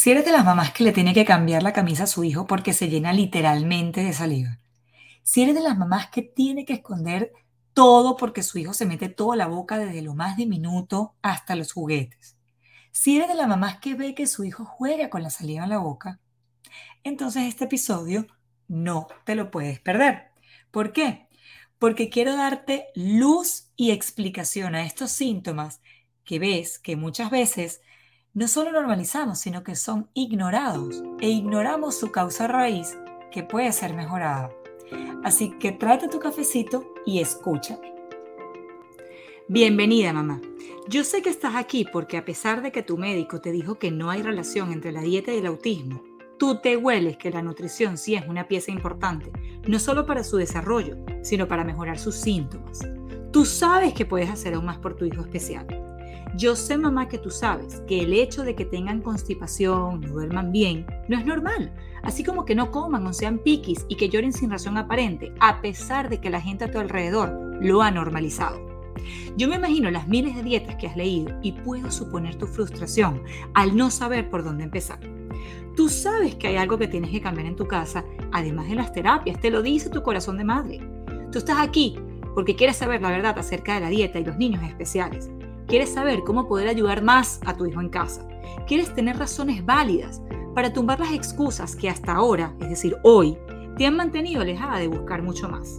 Si eres de las mamás que le tiene que cambiar la camisa a su hijo porque se llena literalmente de saliva. Si eres de las mamás que tiene que esconder todo porque su hijo se mete toda la boca desde lo más diminuto hasta los juguetes. Si eres de las mamás que ve que su hijo juega con la saliva en la boca, entonces este episodio no te lo puedes perder. ¿Por qué? Porque quiero darte luz y explicación a estos síntomas que ves que muchas veces no solo normalizamos, sino que son ignorados e ignoramos su causa raíz que puede ser mejorada. Así que tráete tu cafecito y escúchame. Bienvenida mamá. Yo sé que estás aquí porque a pesar de que tu médico te dijo que no hay relación entre la dieta y el autismo, tú te hueles que la nutrición sí es una pieza importante, no solo para su desarrollo, sino para mejorar sus síntomas. Tú sabes que puedes hacer aún más por tu hijo especial. Yo sé, mamá, que tú sabes que el hecho de que tengan constipación, no duerman bien, no es normal. Así como que no coman o sean piquis y que lloren sin razón aparente, a pesar de que la gente a tu alrededor lo ha normalizado. Yo me imagino las miles de dietas que has leído y puedo suponer tu frustración al no saber por dónde empezar. Tú sabes que hay algo que tienes que cambiar en tu casa, además de las terapias, te lo dice tu corazón de madre. Tú estás aquí porque quieres saber la verdad acerca de la dieta y los niños especiales. Quieres saber cómo poder ayudar más a tu hijo en casa. Quieres tener razones válidas para tumbar las excusas que hasta ahora, es decir, hoy, te han mantenido alejada de buscar mucho más.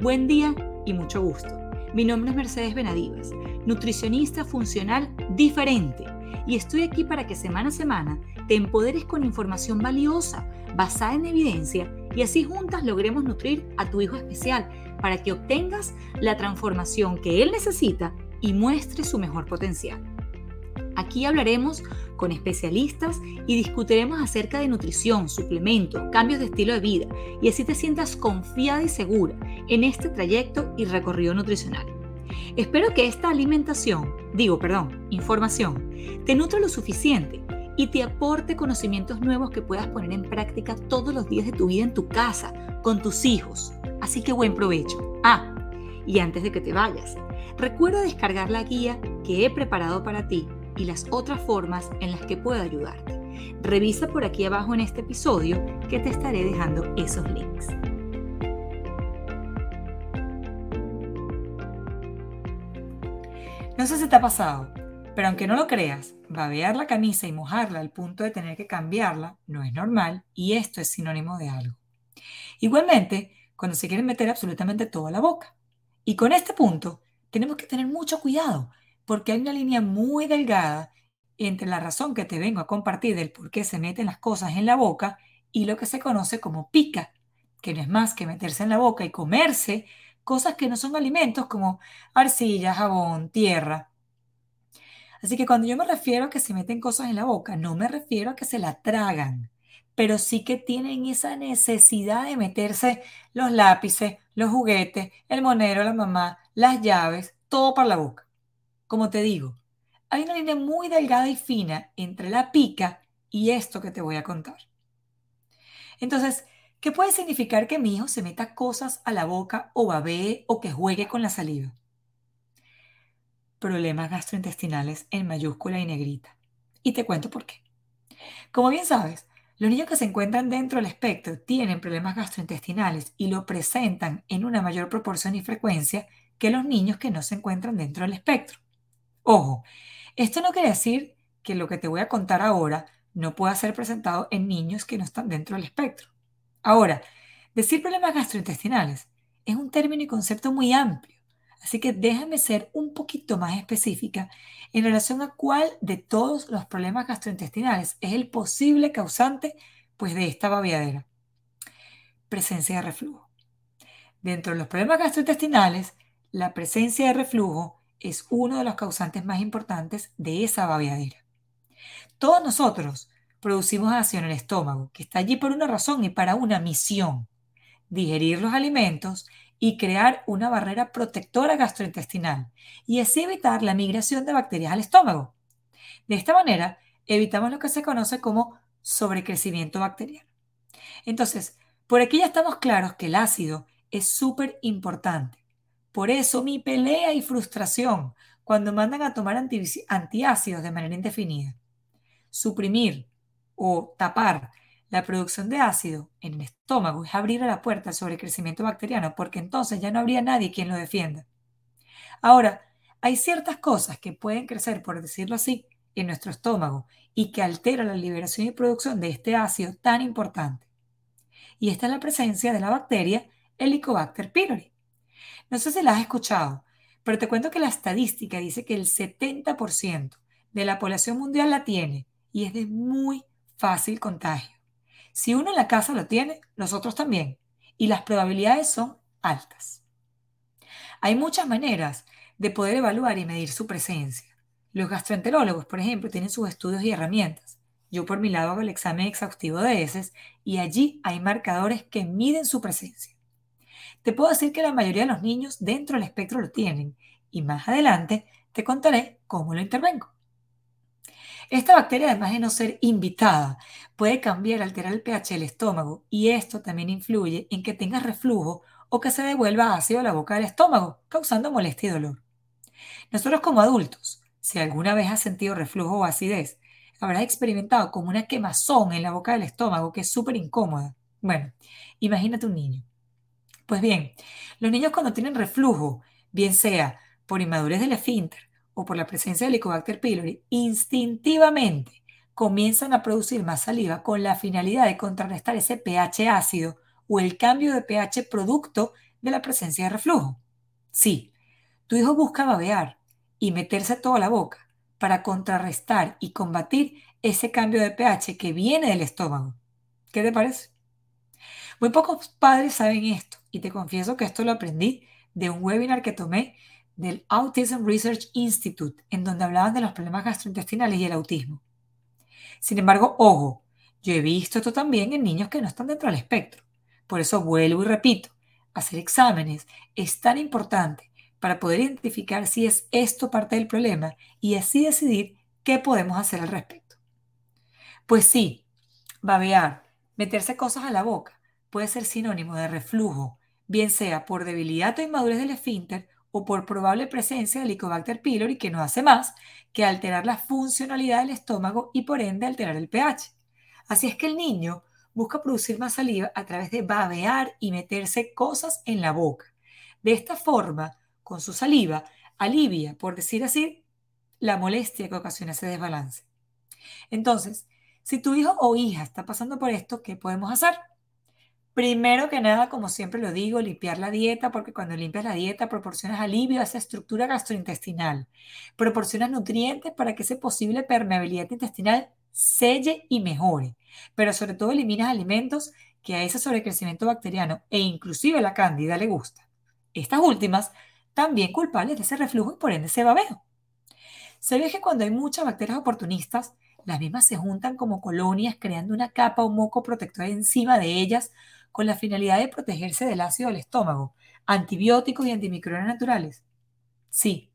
Buen día y mucho gusto. Mi nombre es Mercedes Benadivas, nutricionista funcional diferente, y estoy aquí para que semana a semana te empoderes con información valiosa, basada en evidencia, y así juntas logremos nutrir a tu hijo especial para que obtengas la transformación que él necesita y muestre su mejor potencial. Aquí hablaremos con especialistas y discutiremos acerca de nutrición, suplementos, cambios de estilo de vida y así te sientas confiada y segura en este trayecto y recorrido nutricional. Espero que esta alimentación, digo, perdón, información, te nutra lo suficiente y te aporte conocimientos nuevos que puedas poner en práctica todos los días de tu vida en tu casa, con tus hijos. Así que buen provecho. Ah, y antes de que te vayas, Recuerda descargar la guía que he preparado para ti y las otras formas en las que puedo ayudarte. Revisa por aquí abajo en este episodio que te estaré dejando esos links. No sé si te ha pasado, pero aunque no lo creas, babear la camisa y mojarla al punto de tener que cambiarla no es normal y esto es sinónimo de algo. Igualmente, cuando se quieren meter absolutamente todo a la boca. Y con este punto tenemos que tener mucho cuidado porque hay una línea muy delgada entre la razón que te vengo a compartir del por qué se meten las cosas en la boca y lo que se conoce como pica, que no es más que meterse en la boca y comerse cosas que no son alimentos como arcilla, jabón, tierra. Así que cuando yo me refiero a que se meten cosas en la boca, no me refiero a que se la tragan, pero sí que tienen esa necesidad de meterse los lápices, los juguetes, el monero, la mamá, las llaves, todo para la boca. Como te digo, hay una línea muy delgada y fina entre la pica y esto que te voy a contar. Entonces, ¿qué puede significar que mi hijo se meta cosas a la boca o babee o que juegue con la saliva? Problemas gastrointestinales en mayúscula y negrita. Y te cuento por qué. Como bien sabes, los niños que se encuentran dentro del espectro tienen problemas gastrointestinales y lo presentan en una mayor proporción y frecuencia que los niños que no se encuentran dentro del espectro. Ojo, esto no quiere decir que lo que te voy a contar ahora no pueda ser presentado en niños que no están dentro del espectro. Ahora, decir problemas gastrointestinales es un término y concepto muy amplio, así que déjame ser un poquito más específica en relación a cuál de todos los problemas gastrointestinales es el posible causante pues, de esta babiadera. Presencia de reflujo. Dentro de los problemas gastrointestinales la presencia de reflujo es uno de los causantes más importantes de esa babeadera. Todos nosotros producimos ácido en el estómago, que está allí por una razón y para una misión, digerir los alimentos y crear una barrera protectora gastrointestinal y así evitar la migración de bacterias al estómago. De esta manera, evitamos lo que se conoce como sobrecrecimiento bacteriano. Entonces, por aquí ya estamos claros que el ácido es súper importante por eso mi pelea y frustración cuando mandan a tomar antiácidos de manera indefinida. Suprimir o tapar la producción de ácido en el estómago es abrir la puerta sobre el crecimiento bacteriano porque entonces ya no habría nadie quien lo defienda. Ahora, hay ciertas cosas que pueden crecer, por decirlo así, en nuestro estómago y que alteran la liberación y producción de este ácido tan importante. Y esta es la presencia de la bacteria Helicobacter pylori. No sé si la has escuchado, pero te cuento que la estadística dice que el 70% de la población mundial la tiene y es de muy fácil contagio. Si uno en la casa lo tiene, los otros también, y las probabilidades son altas. Hay muchas maneras de poder evaluar y medir su presencia. Los gastroenterólogos, por ejemplo, tienen sus estudios y herramientas. Yo por mi lado hago el examen exhaustivo de heces y allí hay marcadores que miden su presencia. Te puedo decir que la mayoría de los niños dentro del espectro lo tienen y más adelante te contaré cómo lo intervengo. Esta bacteria, además de no ser invitada, puede cambiar, alterar el pH del estómago y esto también influye en que tengas reflujo o que se devuelva ácido a la boca del estómago, causando molestia y dolor. Nosotros como adultos si alguna vez has sentido reflujo o acidez, habrás experimentado como una quemazón en la boca del estómago que es súper incómoda. Bueno, imagínate un niño. Pues bien, los niños cuando tienen reflujo, bien sea por inmadurez del esfínter o por la presencia del Helicobacter pylori, instintivamente comienzan a producir más saliva con la finalidad de contrarrestar ese pH ácido o el cambio de pH producto de la presencia de reflujo. Sí, tu hijo busca babear, y meterse toda la boca para contrarrestar y combatir ese cambio de pH que viene del estómago. ¿Qué te parece? Muy pocos padres saben esto y te confieso que esto lo aprendí de un webinar que tomé del Autism Research Institute, en donde hablaban de los problemas gastrointestinales y el autismo. Sin embargo, ojo, yo he visto esto también en niños que no están dentro del espectro. Por eso vuelvo y repito, hacer exámenes es tan importante para poder identificar si es esto parte del problema y así decidir qué podemos hacer al respecto. Pues sí, babear, meterse cosas a la boca, puede ser sinónimo de reflujo, bien sea por debilidad o inmadurez del esfínter o por probable presencia de Helicobacter pylori que no hace más que alterar la funcionalidad del estómago y por ende alterar el pH. Así es que el niño busca producir más saliva a través de babear y meterse cosas en la boca. De esta forma, con su saliva, alivia, por decir así, la molestia que ocasiona ese desbalance. Entonces, si tu hijo o hija está pasando por esto, ¿qué podemos hacer? Primero que nada, como siempre lo digo, limpiar la dieta, porque cuando limpias la dieta proporcionas alivio a esa estructura gastrointestinal, proporcionas nutrientes para que esa posible permeabilidad intestinal selle y mejore, pero sobre todo eliminas alimentos que a ese sobrecrecimiento bacteriano e inclusive la cándida le gusta. Estas últimas también culpables de ese reflujo y por ende ese babeo. Ve que cuando hay muchas bacterias oportunistas, las mismas se juntan como colonias creando una capa o moco protector encima de ellas con la finalidad de protegerse del ácido del estómago, antibióticos y antimicrobianos naturales. Sí,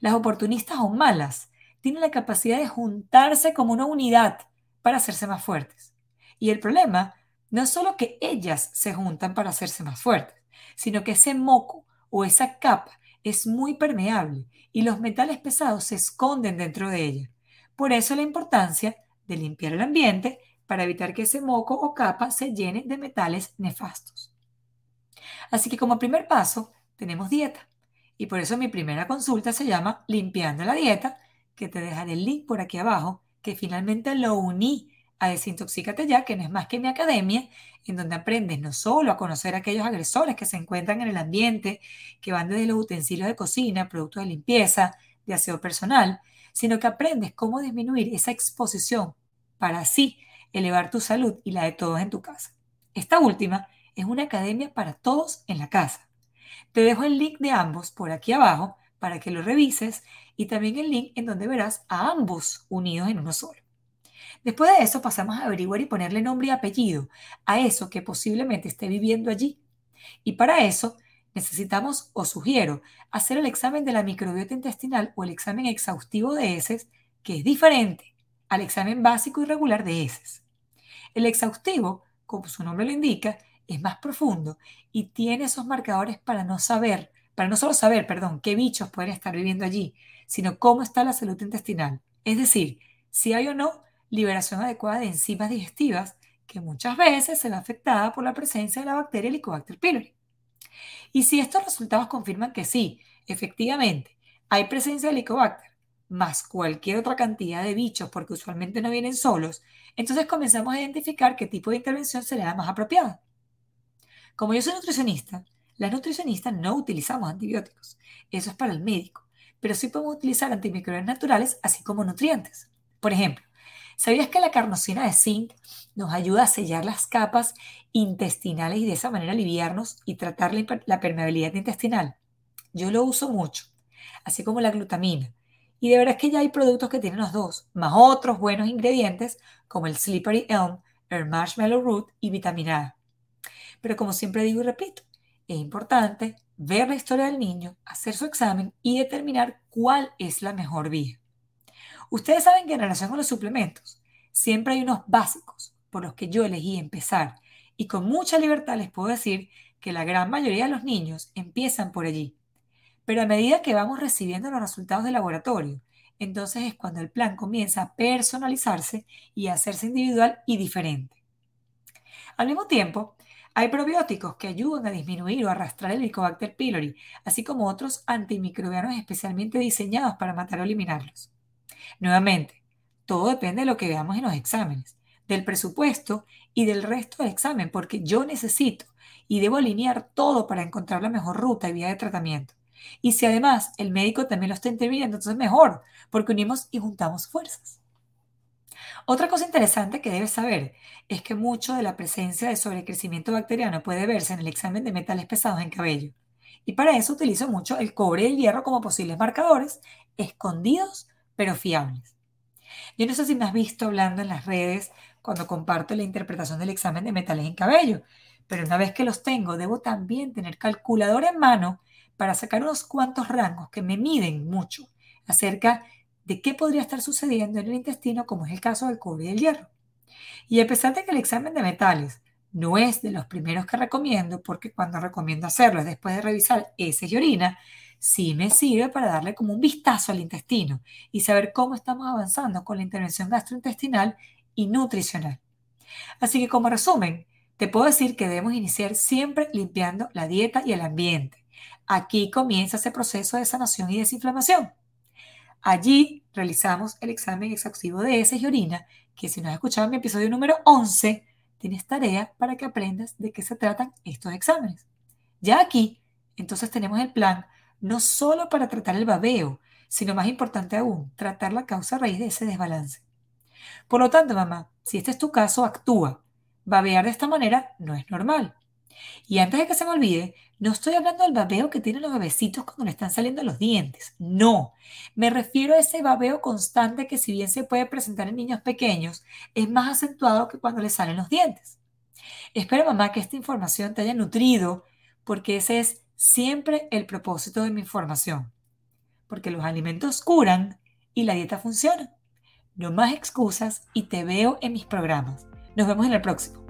las oportunistas o malas tienen la capacidad de juntarse como una unidad para hacerse más fuertes. Y el problema no es solo que ellas se juntan para hacerse más fuertes, sino que ese moco o esa capa es muy permeable y los metales pesados se esconden dentro de ella. Por eso la importancia de limpiar el ambiente para evitar que ese moco o capa se llene de metales nefastos. Así que como primer paso tenemos dieta. Y por eso mi primera consulta se llama Limpiando la dieta, que te dejaré el link por aquí abajo, que finalmente lo uní a Desintoxícate ya, que no es más que mi academia, en donde aprendes no solo a conocer a aquellos agresores que se encuentran en el ambiente, que van desde los utensilios de cocina, productos de limpieza, de aseo personal, sino que aprendes cómo disminuir esa exposición para así elevar tu salud y la de todos en tu casa. Esta última es una academia para todos en la casa. Te dejo el link de ambos por aquí abajo para que lo revises y también el link en donde verás a ambos unidos en uno solo. Después de eso pasamos a averiguar y ponerle nombre y apellido a eso que posiblemente esté viviendo allí. Y para eso necesitamos o sugiero hacer el examen de la microbiota intestinal o el examen exhaustivo de heces, que es diferente al examen básico y regular de heces. El exhaustivo, como su nombre lo indica, es más profundo y tiene esos marcadores para no saber, para no solo saber, perdón, qué bichos pueden estar viviendo allí, sino cómo está la salud intestinal. Es decir, si hay o no liberación adecuada de enzimas digestivas, que muchas veces se ve afectada por la presencia de la bacteria Helicobacter pylori. Y si estos resultados confirman que sí, efectivamente, hay presencia de Helicobacter, más cualquier otra cantidad de bichos, porque usualmente no vienen solos, entonces comenzamos a identificar qué tipo de intervención será la más apropiada. Como yo soy nutricionista, las nutricionistas no utilizamos antibióticos. Eso es para el médico. Pero sí podemos utilizar antimicrobianos naturales, así como nutrientes. Por ejemplo, ¿sabías que la carnosina de zinc nos ayuda a sellar las capas intestinales y de esa manera aliviarnos y tratar la permeabilidad intestinal? Yo lo uso mucho, así como la glutamina. Y de verdad es que ya hay productos que tienen los dos, más otros buenos ingredientes como el Slippery Elm, el Marshmallow Root y vitamina A. Pero como siempre digo y repito, es importante ver la historia del niño, hacer su examen y determinar cuál es la mejor vía. Ustedes saben que en relación con los suplementos, siempre hay unos básicos por los que yo elegí empezar y con mucha libertad les puedo decir que la gran mayoría de los niños empiezan por allí. Pero a medida que vamos recibiendo los resultados del laboratorio, entonces es cuando el plan comienza a personalizarse y a hacerse individual y diferente. Al mismo tiempo, hay probióticos que ayudan a disminuir o arrastrar el Helicobacter pylori, así como otros antimicrobianos especialmente diseñados para matar o eliminarlos. Nuevamente, todo depende de lo que veamos en los exámenes, del presupuesto y del resto del examen, porque yo necesito y debo alinear todo para encontrar la mejor ruta y vía de tratamiento. Y si además el médico también lo está interviniendo, entonces mejor, porque unimos y juntamos fuerzas. Otra cosa interesante que debes saber es que mucho de la presencia de sobrecrecimiento bacteriano puede verse en el examen de metales pesados en cabello. Y para eso utilizo mucho el cobre y el hierro como posibles marcadores, escondidos pero fiables. Yo no sé si me has visto hablando en las redes cuando comparto la interpretación del examen de metales en cabello, pero una vez que los tengo, debo también tener calculador en mano para sacar unos cuantos rangos que me miden mucho acerca de qué podría estar sucediendo en el intestino, como es el caso del cobre y el hierro. Y a pesar de que el examen de metales no es de los primeros que recomiendo, porque cuando recomiendo hacerlo es después de revisar heces y orina, sí me sirve para darle como un vistazo al intestino y saber cómo estamos avanzando con la intervención gastrointestinal y nutricional. Así que como resumen, te puedo decir que debemos iniciar siempre limpiando la dieta y el ambiente. Aquí comienza ese proceso de sanación y desinflamación. Allí realizamos el examen exhaustivo de heces y orina, que si no has escuchado mi episodio número 11, tienes tarea para que aprendas de qué se tratan estos exámenes. Ya aquí, entonces tenemos el plan no solo para tratar el babeo, sino más importante aún, tratar la causa raíz de ese desbalance. Por lo tanto, mamá, si este es tu caso, actúa. Babear de esta manera no es normal. Y antes de que se me olvide, no estoy hablando del babeo que tienen los bebecitos cuando le están saliendo los dientes. No, me refiero a ese babeo constante que si bien se puede presentar en niños pequeños, es más acentuado que cuando les salen los dientes. Espero, mamá, que esta información te haya nutrido, porque ese es siempre el propósito de mi información. Porque los alimentos curan y la dieta funciona. No más excusas y te veo en mis programas. Nos vemos en el próximo.